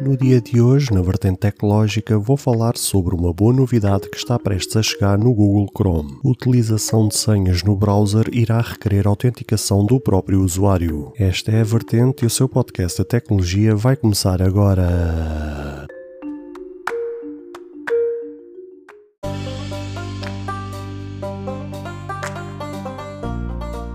No dia de hoje, na vertente tecnológica, vou falar sobre uma boa novidade que está prestes a chegar no Google Chrome. Utilização de senhas no browser irá requerer autenticação do próprio usuário. Esta é a vertente e o seu podcast de tecnologia vai começar agora.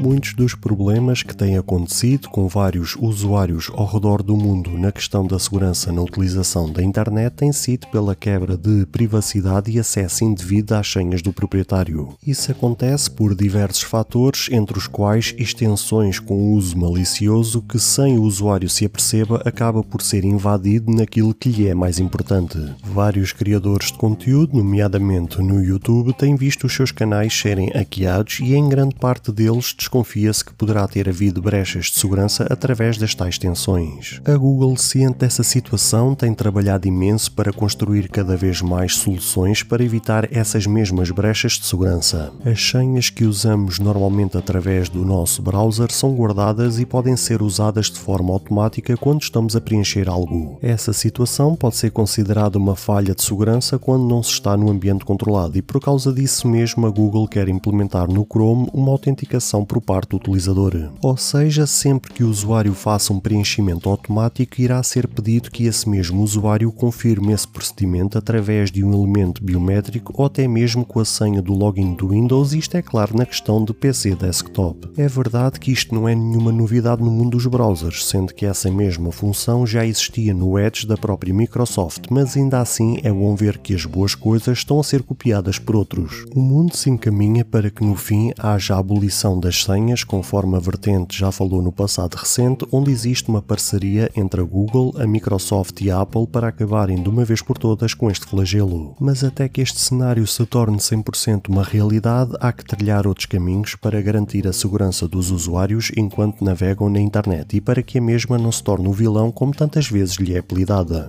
Muitos dos problemas que têm acontecido com vários usuários ao redor do mundo na questão da segurança na utilização da internet têm sido pela quebra de privacidade e acesso indevido às senhas do proprietário. Isso acontece por diversos fatores, entre os quais extensões com uso malicioso que, sem o usuário se aperceba, acaba por ser invadido naquilo que lhe é mais importante. Vários criadores de conteúdo, nomeadamente no YouTube, têm visto os seus canais serem hackeados e em grande parte deles desconfia-se que poderá ter havido brechas de segurança através das tais tensões. A Google, ciente dessa situação, tem trabalhado imenso para construir cada vez mais soluções para evitar essas mesmas brechas de segurança. As senhas que usamos normalmente através do nosso browser são guardadas e podem ser usadas de forma automática quando estamos a preencher algo. Essa situação pode ser considerada uma falha de segurança quando não se está no ambiente controlado e por causa disso mesmo a Google quer implementar no Chrome uma autenticação por parte do utilizador. Ou seja, sempre que o usuário faça um preenchimento automático, irá ser pedido que esse mesmo usuário confirme esse procedimento através de um elemento biométrico ou até mesmo com a senha do login do Windows, isto é claro na questão do PC desktop. É verdade que isto não é nenhuma novidade no mundo dos browsers, sendo que essa mesma função já existia no Edge da própria Microsoft, mas ainda assim é bom ver que as boas coisas estão a ser copiadas por outros. O mundo se encaminha para que no fim haja a abolição das senhas, conforme a vertente já falou no passado recente, onde existe uma parceria entre a Google, a Microsoft e a Apple para acabarem de uma vez por todas com este flagelo. Mas até que este cenário se torne 100% uma realidade, há que trilhar outros caminhos para garantir a segurança dos usuários enquanto navegam na internet e para que a mesma não se torne o vilão como tantas vezes lhe é apelidada.